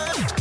love.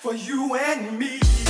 for you and me.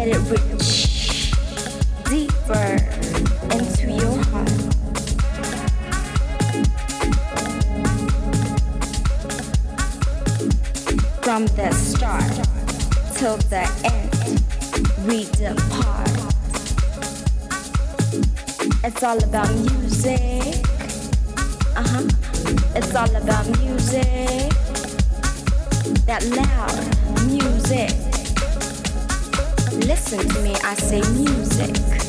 let it reach deeper into your heart. From the start till the end, we depart. It's all about music. Uh huh. It's all about music. That loud music listen to me, I say music.